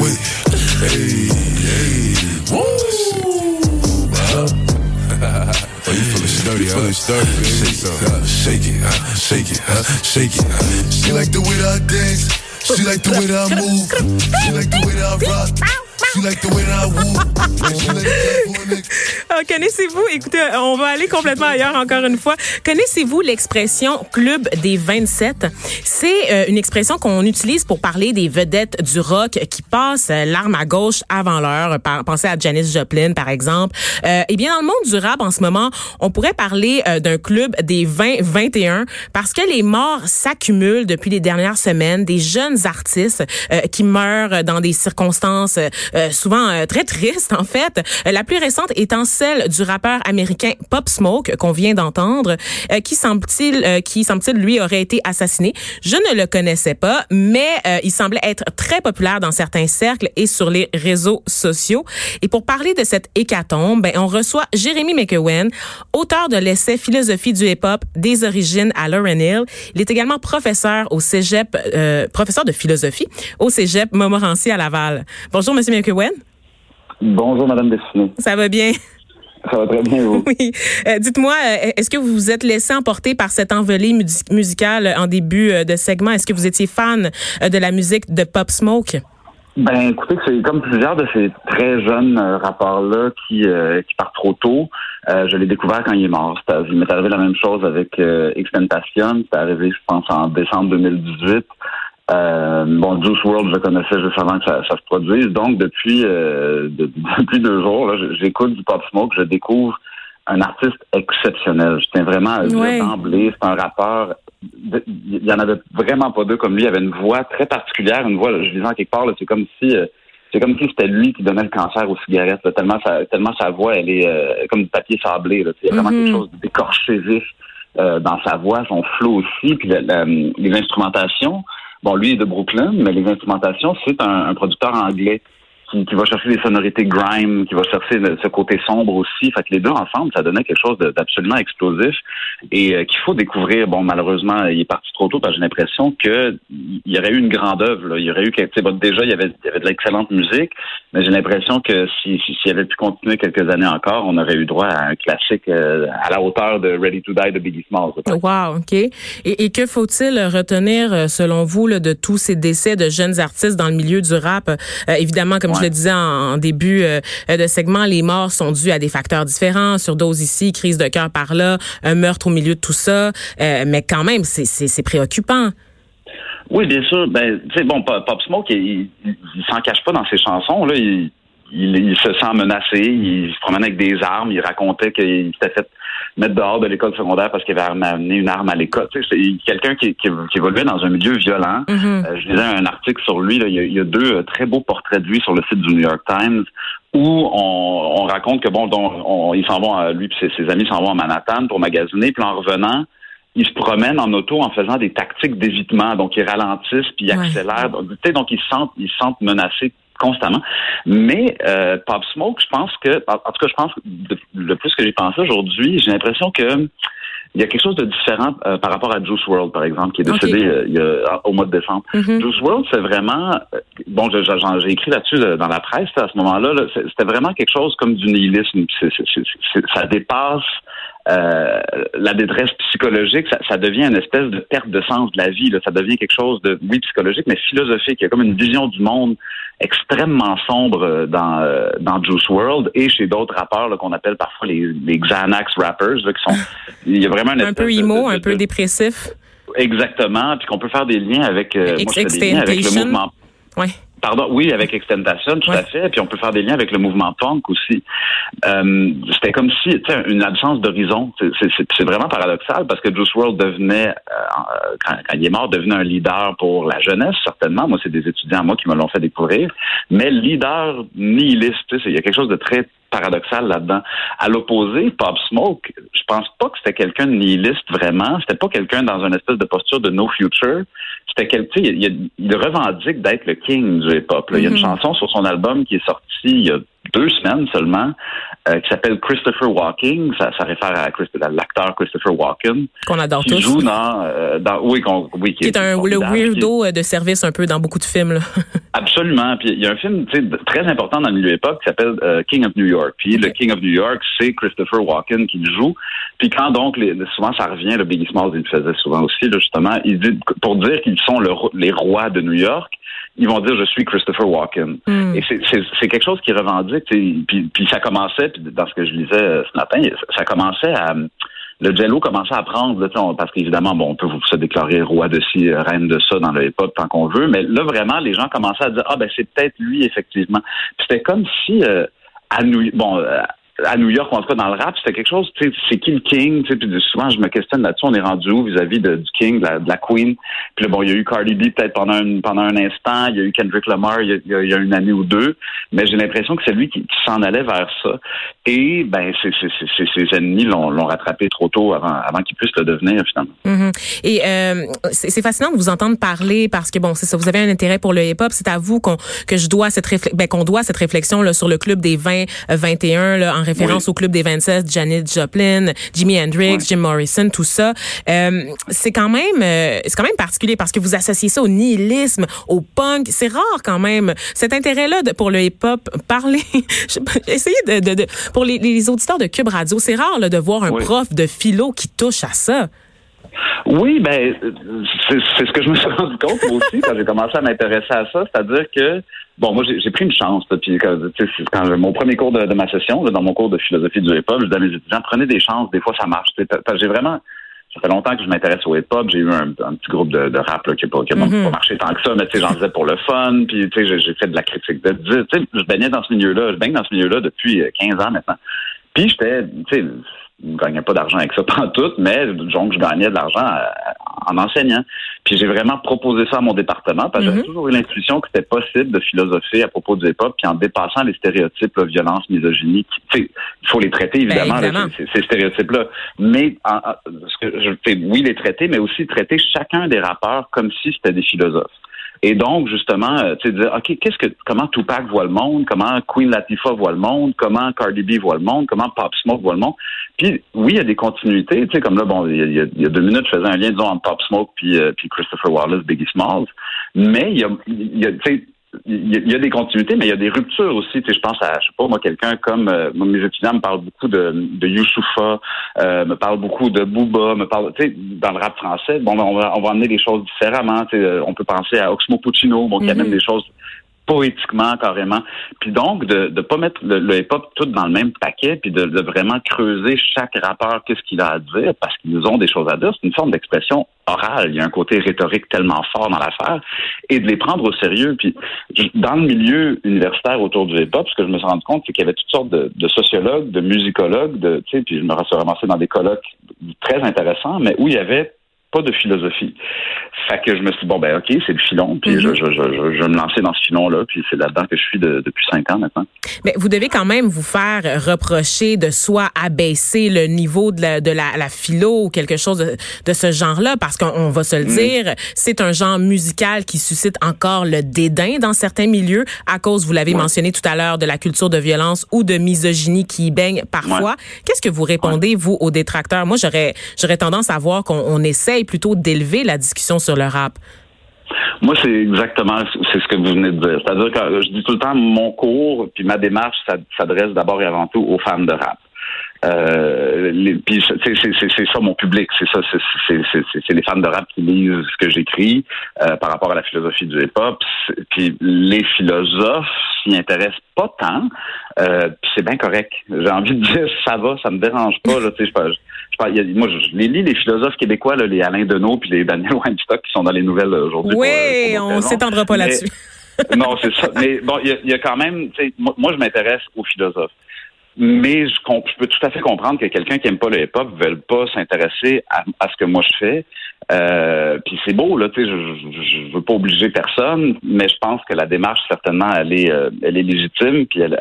oui, hey, hey, woo. Oh, you feeling sturdy, huh? Feeling sturdy, baby. Shake it, uh, shake it, uh, shake it, uh, shake it. She like the way that I dance. She like the way that I move. She like the way that I rock. Ah, connaissez-vous, écoutez, on va aller complètement ailleurs encore une fois. Connaissez-vous l'expression club des 27? C'est euh, une expression qu'on utilise pour parler des vedettes du rock qui passent euh, l'arme à gauche avant l'heure. Pensez à Janis Joplin, par exemple. Euh, eh bien, dans le monde du rap, en ce moment, on pourrait parler euh, d'un club des 20-21 parce que les morts s'accumulent depuis les dernières semaines. Des jeunes artistes qui meurent dans des circonstances euh, souvent euh, très triste en fait. Euh, la plus récente étant celle du rappeur américain Pop Smoke qu'on vient d'entendre, qui semble-t-il, qui semble-t-il lui aurait été assassiné. Je ne le connaissais pas, mais il semblait être très populaire dans certains cercles et sur les réseaux sociaux. Et pour parler de cette hécatombe, ben, on reçoit Jérémy McEwen, auteur de l'essai Philosophie du hip-hop des origines à Lauren Hill. Il est également professeur au Cégep, professeur de philosophie au Cégep Montmorency à Laval. Bonjour, Monsieur McEwen. Bonjour, Madame Destinée. Ça va bien? Ça va très bien, vous? Oui. Euh, dites-moi, euh, est-ce que vous vous êtes laissé emporter par cette envolée musicale en début euh, de segment? Est-ce que vous étiez fan de la musique de Pop Smoke? Ben, écoutez, c'est comme plusieurs de ces très jeunes rappeurs-là qui, qui partent trop tôt. je l'ai découvert quand il est mort. Il m'est arrivé la même chose avec Extentation. C'est arrivé, je pense, en décembre 2018. Euh, bon, Juice World, je le connaissais juste avant que ça, se produise. Donc, depuis euh, depuis deux jours, j'écoute du Pop Smoke, je découvre un artiste exceptionnel. Je tiens vraiment à dire d'emblée, c'est un rappeur. Il y en avait vraiment pas deux comme lui. Il avait une voix très particulière, une voix, je disais en quelque part, c'est comme si euh, c'est comme si c'était lui qui donnait le cancer aux cigarettes. Tellement sa tellement sa voix, elle est euh, comme du papier sablé. Là, il y a vraiment quelque mm-hmm. chose d'écorché vif dans sa voix, son flow aussi, puis les instrumentations. Bon, lui est de Brooklyn, mais les instrumentations, c'est un, producteur anglais qui, va chercher des sonorités grime, qui va chercher ce côté sombre aussi. Fait que les deux ensemble, ça donnait quelque chose d'absolument explosif et euh, qu'il faut découvrir. Bon, malheureusement, il est parti trop tôt parce que j'ai l'impression qu'il y aurait eu une grande œuvre. Il y aurait eu bon, déjà il y avait, il y avait de l'excellente musique, mais j'ai l'impression que s'il si, si, avait pu continuer quelques années encore, on aurait eu droit à un classique euh, à la hauteur de Ready to Die de Biggie Smalls. Wow, ok. Et, et que faut-il retenir euh, selon vous là, de tous ces décès de jeunes artistes dans le milieu du rap? Évidemment, comme je le disais en, début euh, de segment, les morts sont dues à des facteurs différents, surdose ici, crise de cœur par là, un meurtre au milieu de tout ça, euh, mais quand même, c'est préoccupant. Oui, bien sûr. Ben, tu sais, bon, Pop Smoke, il, il, s'en cache pas dans ses chansons. Là, il, il, se sent menacé. Il se promène avec des armes. Il racontait qu'il s'était fait mettre dehors de l'école secondaire parce qu'il avait amené une arme à l'école. c'est quelqu'un qui, qui, évoluait dans un milieu violent. Mm-hmm. Euh, je lisais un article sur lui. il, y a, deux euh, très beaux portraits de lui sur le site du New York Times où on, raconte que bon, on, ils s'en vont, lui et ses, amis s'en vont à Manhattan pour magasiner, puis en revenant, ils se promènent en auto en faisant des tactiques d'évitement. Donc, ils ralentissent puis ils accélèrent. Donc, donc, ils se sentent, ils se sentent menacés constamment. Mais euh, Pop Smoke, je pense que, en tout cas, je pense que le plus que j'ai pensé aujourd'hui, j'ai l'impression que il y a quelque chose de différent euh, par rapport à Juice World, par exemple, qui est décédé euh, il y a, au mois de décembre. Mm-hmm. Juice World, c'est vraiment bon, j'ai écrit là-dessus dans la presse à ce moment-là. c'était vraiment quelque chose comme du nihilisme. ça dépasse euh, la détresse psychologique, ça, devient une espèce de perte de sens de la vie. Là. Ça devient quelque chose de, oui, psychologique, mais philosophique. Il y a comme une vision du monde extrêmement sombre euh, dans, euh, dans Juice World et chez d'autres rappeurs qu'on appelle parfois les, les Xanax rappers, qui sont. Il y a vraiment un peu emo, un peu dépressif. Exactement, puis qu'on peut faire des liens avec, moi, des liens avec le mouvement. Ouais. Pardon, oui, avec Extentation, tout à fait. Puis on peut faire des liens avec le mouvement punk aussi. Euh, c'était comme si, tu sais, une absence d'horizon. C'est vraiment paradoxal parce que Juice World devenait, euh, quand, il est mort, devenait un leader pour la jeunesse, certainement. Moi, c'est des étudiants, moi, qui me l'ont fait découvrir. Mais leader nihiliste, il y a quelque chose de très paradoxal là-dedans. À l'opposé, Pop Smoke, je pense pas que c'était quelqu'un de nihiliste vraiment. C'était pas quelqu'un dans une espèce de posture de no future. C'était quelqu'un, il, il, revendique d'être le king du hip-hop. Il y a une mm-hmm. chanson sur son album qui est sortie il y a deux semaines seulement, euh, qui s'appelle Christopher Walking. Ça, ça réfère à, l'acteur Christopher Walken. Qu'on adore qui tous. joue dans, euh, dans oui, oui, qui, est, un le weirdo de service un peu dans beaucoup de films. Là. Absolument. Puis il y a un film très important dans le milieu époque qui s'appelle King of New York. Puis le King of New York, c'est Christopher Walken qui le joue. Puis quand donc, les, souvent ça revient, le Biggie Smalls, il le faisait souvent aussi, là, justement, il dit, pour dire qu'ils sont les rois de New York, ils vont dire je suis Christopher Walken. Hmm. Et c'est quelque chose qui revendique. Puis, puis ça commençait, puis dans ce que je lisais euh, ce matin, ça commençait à le jello commençait à prendre, là, parce qu'évidemment, bon, on peut se déclarer roi de ci, euh, reine de ça dans le hip-hop tant qu'on veut, mais là, vraiment, les gens commençaient à dire, ah, ben, c'est peut-être lui, effectivement. C'était comme si, euh, à New, bon, à New York, en tout cas dans le rap, c'était quelque chose, c'est qui le King, tu sais, puis souvent je me questionne là-dessus, on est rendu où vis-à-vis du King, de la, Queen, puis là, bon, il y a eu Cardi B peut-être pendant un, pendant un instant, il y a eu Kendrick Lamar il y a, une année ou deux, mais j'ai l'impression que c'est lui qui, s'en allait vers ça, et ben, ses ennemis l'ont, rattrapé trop tôt avant, avant qu'il puisse le devenir finalement. Mm-hmm. Et euh, c'est, fascinant de vous entendre parler parce que bon, c'est ça, vous avez un intérêt pour le hip-hop, c'est à vous qu'on que je dois cette réflexion, ben, qu'on doit cette réflexion là sur le club des 20 21 là en référence au Club des 27, Janet Joplin, Jimi Hendrix, Jim Morrison, tout ça. Euh, c'est quand même euh, c'est quand même particulier parce que vous associez ça au nihilisme, au punk. C'est rare quand même cet intérêt-là pour le hip-hop. Parler, essayez de, de, de, pour les, les, auditeurs de Cube Radio, c'est rare là, de voir un prof de philo qui touche à ça. Oui, ben c'est ce que je me suis rendu compte aussi quand j'ai commencé à m'intéresser à ça, c'est-à-dire que bon, moi j'ai pris une chance. puis quand, quand mon premier cours de, ma session, dans mon cours de philosophie du hip-hop, je dis à mes étudiants prenez des chances, des fois ça marche. J'ai vraiment ça fait longtemps que je m'intéresse au hip-hop. J'ai eu un, petit groupe de, rap qui n'a pas, mm-hmm. pas, marché tant que ça, mais tu sais, j'en faisais pour le fun. Puis tu sais, j'ai fait de la critique. De, tu sais, je baignais dans ce milieu-là. Je baigne dans ce milieu-là depuis 15 ans maintenant. Puis j'étais, tu sais, je ne gagnais pas d'argent avec ça pendant tout, mais donc je gagnais de l'argent euh, en enseignant. Puis j'ai vraiment proposé ça à mon département parce que j'avais mhm. toujours eu l'intuition que c'était possible de philosopher à propos du hip-hop, puis en dépassant les stéréotypes, là, violence, misogynie. Il faut les traiter ben, évidemment, ces, stéréotypes-là. Mais ce que je, oui, les traiter, mais aussi traiter chacun des rappeurs comme si c'était des philosophes. Et donc, justement, euh, tu sais, dire, OK, qu'est-ce que, comment Tupac voit le monde, comment Queen Latifah voit le monde, comment Cardi B voit le monde, comment Pop Smoke voit le monde? Puis, oui, il y a des continuités, tu sais, comme là, bon, il y, a, deux minutes, je faisais un lien, disons, entre Pop Smoke puis, euh, puis Christopher Wallace, Biggie Smalls. Mais il y a, il y a tu sais, il y, a des continuités, mais il y a des ruptures aussi. Tu sais, je pense à, je sais pas, moi, quelqu'un comme euh, mes étudiants me parlent beaucoup de, de Youssoufa, euh, me parlent beaucoup de Booba, me parlent, tu sais, dans le rap français. Bon, on va, on va amener les choses différemment. Tu sais, on peut penser à Oxmo Puccino, bon, qui amène mm-hmm. des choses poétiquement carrément. Puis donc de ne pas mettre le, hip-hop tout dans le même paquet, puis de, vraiment creuser chaque rappeur qu'est-ce qu'il a à dire, parce qu'ils ont des choses à dire. C'est une forme d'expression orale. Il y a un côté rhétorique tellement fort dans l'affaire, et de les prendre au sérieux. Puis dans le milieu universitaire autour du hip-hop, ce que je me suis rendu compte, c'est qu'il y avait toutes sortes de, sociologues, de musicologues, de, puis je me suis ramassé dans des colloques très intéressants, mais où il y avait pas de philosophie. Fait que je me suis dit, bon, ben, OK, c'est le filon, puis je, mhm. je, je, je, vais me lancer dans ce filon-là, puis c'est là-dedans que je suis depuis cinq ans maintenant. Mais vous devez quand même vous faire reprocher de soit abaisser le niveau de la, de la, la philo ou quelque chose de, de ce genre-là, parce qu'on va se le mhm. dire, c'est un genre musical qui suscite encore le dédain dans certains milieux à cause, vous l'avez mentionné tout à l'heure, de la culture de violence ou de misogynie qui baigne parfois. Qu'est-ce que vous répondez, vous, aux détracteurs? Moi, j'aurais, j'aurais tendance à voir qu'on essaie plutôt d'élever la discussion sur le rap? Moi, c'est exactement c'est ce que vous venez de dire. C'est-à-dire que je dis tout le temps, mon cours puis ma démarche s'adresse d'abord et avant tout aux fans de rap. Euh, puis c'est ça mon public, c'est ça, c'est les fans de rap qui lisent ce que j'écris euh, par rapport à la philosophie du hip-hop. Puis les philosophes s'y intéressent pas tant. Euh, puis c'est bien correct. J'ai envie de dire ça va, ça me dérange pas. Là, je, je, moi, je les lis les philosophes québécois, là, les Alain Deneau puis les Daniel Weinstock qui sont dans les nouvelles aujourd'hui. Oui, on s'étendra pas là-dessus. non, c'est ça. Mais bon, il y, y, a quand même, moi, moi, je m'intéresse aux philosophes. Mais je, je, peux tout à fait comprendre que quelqu'un qui aime pas le hip-hop ne veut pas s'intéresser à, ce que moi je fais. Euh, puis c'est beau, là, tu sais, je, je, veux pas obliger personne, mais je pense que la démarche, certainement, elle est, euh, elle est légitime, puis elle,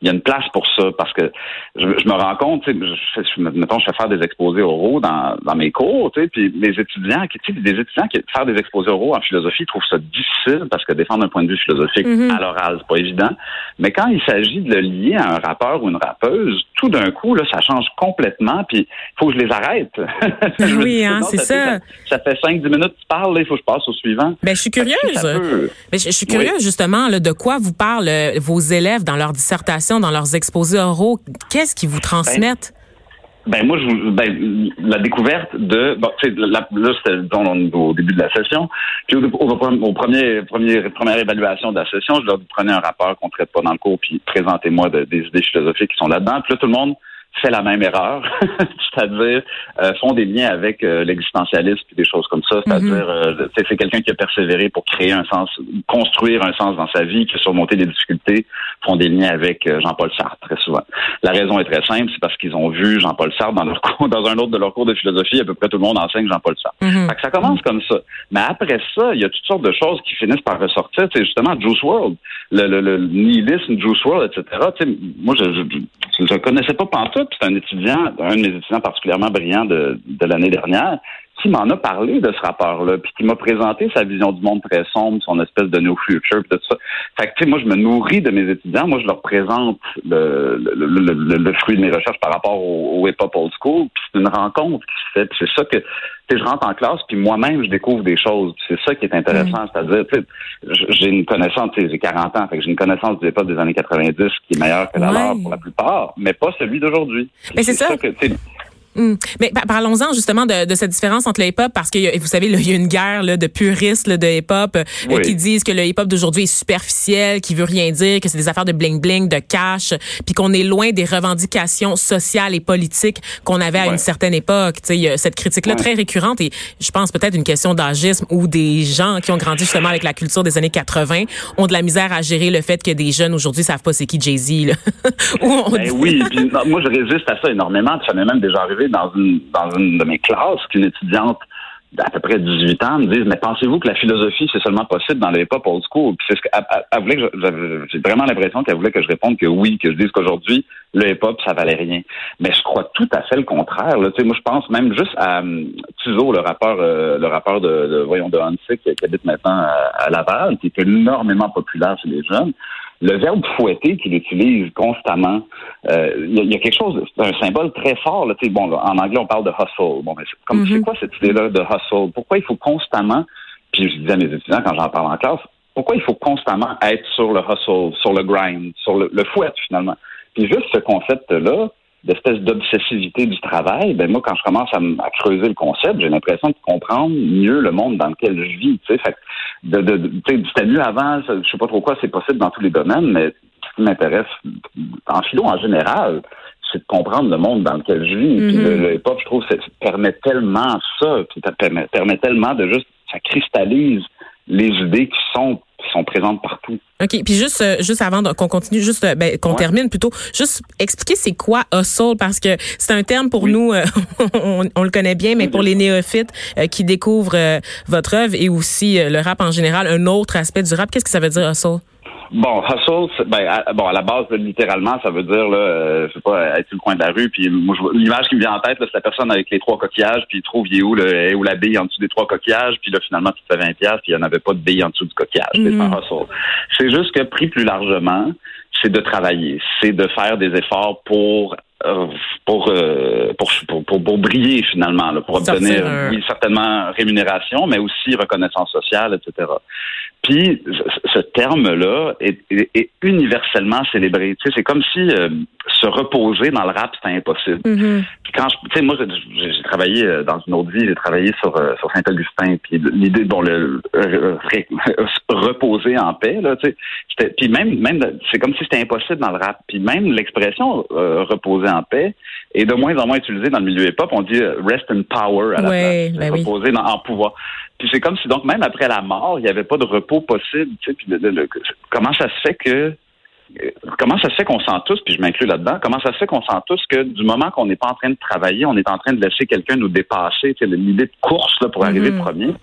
il y a une place pour ça parce que je, me rends compte, sais, je, mettons, je fais faire des exposés oraux dans, dans mes cours, puis les étudiants, tu sais, des étudiants qui faire des exposés oraux en philosophie trouvent ça difficile parce que défendre un point de vue philosophique mm-hmm. à l'oral, c'est pas évident. Mais quand il s'agit de le lier à un rappeur ou une rappeuse, tout d'un coup, là, ça change complètement, puis il faut que je les arrête. oui, hein, c'est ça. ça. fait 5-10 minutes que tu parles, il faut que je passe au suivant. Ben, je suis curieuse. Mais je, suis curieuse, justement, là, de quoi vous parlent euh, vos élèves dans leur dissertation, dans leurs exposés oraux. Qu'est-ce qu'ils vous transmettent? Ben, ben moi, je, ben, la découverte de, bon, là, c'était au début de la session. Puis au, premier, premier, première évaluation de la session, je leur prenais un rapport qu'on traite pas dans le cours, puis présentez-moi des idées philosophiques qui sont là-dedans. Puis là, tout le monde fait la même erreur, c'est-à-dire euh, font des liens avec euh, l'existentialisme et des choses comme ça, c'est-à-dire mhm. euh, c'est quelqu'un qui a persévéré pour créer un sens, construire un sens dans sa vie, qui a surmonté des difficultés, font des liens avec Jean-Paul Sartre très souvent. La raison est très simple, c'est parce qu'ils ont vu Jean-Paul Sartre dans leur cours, dans un autre de leurs cours de philosophie, à peu près tout le monde enseigne Jean-Paul Sartre. Mhm. ça commence comme ça. Mais après ça, il y a toutes sortes de choses qui finissent par ressortir. C'est justement Juice World, le, le, le nihilisme, Juice World, etc. moi, je, je, je, connaissais pas tout c'est un étudiant, un de mes étudiants particulièrement brillant de, de l'année dernière, qui m'en a parlé de ce rapport-là, puis qui m'a présenté sa vision du monde très sombre, son espèce de new future, tout ça. Fait que, tu sais, moi, je me nourris de mes étudiants. Moi, je leur présente le, le, le, fruit de mes recherches par rapport au, au hip-hop old school. Puis c'est une rencontre qui se fait. c'est ça que, tu sais, je rentre en classe, puis moi-même, je découvre des choses. C'est ça qui est intéressant. Mm. C'est-à-dire, tu sais, j'ai une connaissance, tu sais, j'ai 40 ans, fait que j'ai une connaissance du hip-hop des années 90 qui est meilleure que la leur pour la plupart, mais pas celui d'aujourd'hui. Mais c'est ça. que, Hmm. Mais parlons-en justement de, cette différence entre le hip-hop parce que vous savez, il y a une guerre là, de puristes de hip-hop euh, qui disent que le hip-hop d'aujourd'hui est superficiel, qui veut rien dire, que c'est des affaires de bling-bling, de cash, puis qu'on est loin des revendications sociales et politiques qu'on avait à une certaine époque. Tu sais, cette critique-là très récurrente et je pense peut-être une question d'agisme où des gens qui ont grandi justement avec la culture des années 80 ont de la misère à gérer le fait que des jeunes aujourd'hui savent pas c'est qui Jay-Z. ben oui, puis, moi je résiste à ça énormément. Ça m'est même déjà arrivé dans une, dans une de mes classes qu'une étudiante d'à peu près 18 ans me dise mais pensez-vous que la philosophie c'est seulement possible dans les hip-hop old school? Puis c'est ce qu'elle voulait que j'ai vraiment l'impression qu'elle voulait que je réponde que oui que je dise qu'aujourd'hui le hip-hop ça valait rien. Mais je crois tout à fait le contraire là. Tu sais, moi je pense même juste à um, le rappeur euh, le rappeur de, de voyons de Hansik qui, habite maintenant à, Laval qui est énormément populaire chez les jeunes le verbe fouetter qu'il utilise constamment, euh, il y, a quelque chose, c'est un symbole très fort. Là, bon, en anglais, on parle de hustle. Bon, mais c'est, comme, c'est mhm. quoi cette idée-là de hustle? Pourquoi il faut constamment, puis je disais à mes étudiants quand j'en parle en classe, pourquoi il faut constamment être sur le hustle, sur le grind, sur le, le fouet finalement? Puis juste ce concept-là, d'espèce d'obsessivité du travail, ben moi, quand je commence à, creuser le concept, j'ai l'impression de comprendre mieux le monde dans lequel je vis. Tu sais, fait de, de, c'était mieux avant, je sais pas trop quoi, c'est possible dans tous les domaines, mais ce qui m'intéresse en philo en général, c'est de comprendre le monde dans lequel je vis. Puis le, mm-hmm. hip-hop, je trouve, ça permet tellement ça, ça permet, permet tellement de juste, ça cristallise les idées qui sont qui sont présentes partout. OK, puis juste euh, juste avant qu'on continue juste euh, ben, qu'on termine plutôt, juste expliquer c'est quoi hustle parce que c'est un terme pour nous euh, on, le connaît bien mais pour les néophytes qui découvrent votre œuvre et aussi le rap en général, un autre aspect du rap, qu'est-ce que ça veut dire hustle? Bon, hustle, ben, à, bon, à la base, littéralement, ça veut dire, là, euh, je sais pas, être sur le coin de la rue, puis moi, l'image qui me vient en tête, c'est la personne avec les trois coquillages, puis il trouve, il est où, le, où la bille en dessous des trois coquillages, puis là, finalement, tu te fais 20 piastres, puis il n'y en avait pas de bille en dessous du coquillage. C'est un mm-hmm. hustle. C'est juste que, pris plus largement, c'est de travailler, c'est de faire des efforts pour euh, pour, euh, pour, pour, pour, briller finalement, là, pour obtenir, oui, certainement rémunération, mais aussi reconnaissance sociale, etc. Puis ce terme-là est, est, universellement célébré. Tu sais, c'est comme si euh, se reposer dans le rap c'était impossible. Mm-hmm. Puis quand je, tu sais, moi j'ai travaillé dans une autre vie, j'ai travaillé sur sur Saint-Augustin. Puis l'idée, bon, le reposer en paix, là, tu sais, puis même même c'est comme si c'était impossible dans le rap. Puis même l'expression reposer en paix et de moins en moins utilisé dans le milieu hip-hop. On dit euh, rest in power à la place, ben reposer en pouvoir. Puis c'est comme si donc même après la mort, il n'y avait pas de repos possible. Tu sais, puis comment ça se fait que comment ça se fait qu'on sent tous, puis je m'inclus là-dedans, comment ça se fait qu'on sent tous que du moment qu'on n'est pas en train de travailler, on est en train de laisser quelqu'un nous dépasser, l'idée de course là, pour arriver mm-hmm. premier,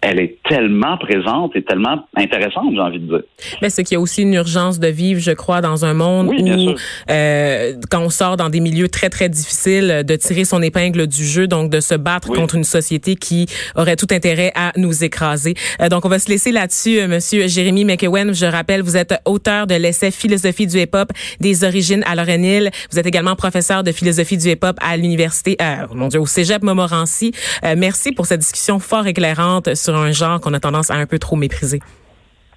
elle est tellement présente et tellement intéressante, j'ai envie de dire. Mais c'est qu'il y a aussi une urgence de vivre, je crois, dans un monde où, euh, quand on sort dans des milieux très, très difficiles, de tirer son épingle du jeu, donc de se battre contre une société qui aurait tout intérêt à nous écraser. Euh, donc, on va se laisser là-dessus, euh, Monsieur Jérémy McEwen. Je rappelle, vous êtes auteur de l'essai Philosophie du hip-hop des origines à. Vous êtes également professeur de philosophie du hip-hop à l'université, euh, mon Dieu, au Cégep Montmorency. Euh, merci pour cette discussion fort éclairante sur un genre qu'on a tendance à un peu trop mépriser.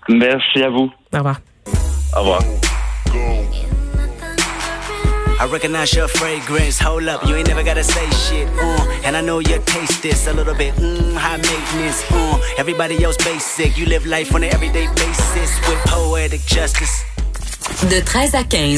Merci à vous. Au revoir. Au revoir. I recognize your fragrance. Hold up, you ain't never gotta say shit. Uh, and I know you taste this a little bit. Mm, high maintenance. Uh, everybody else basic. You live life on an everyday basis with poetic justice. De 13 à 15.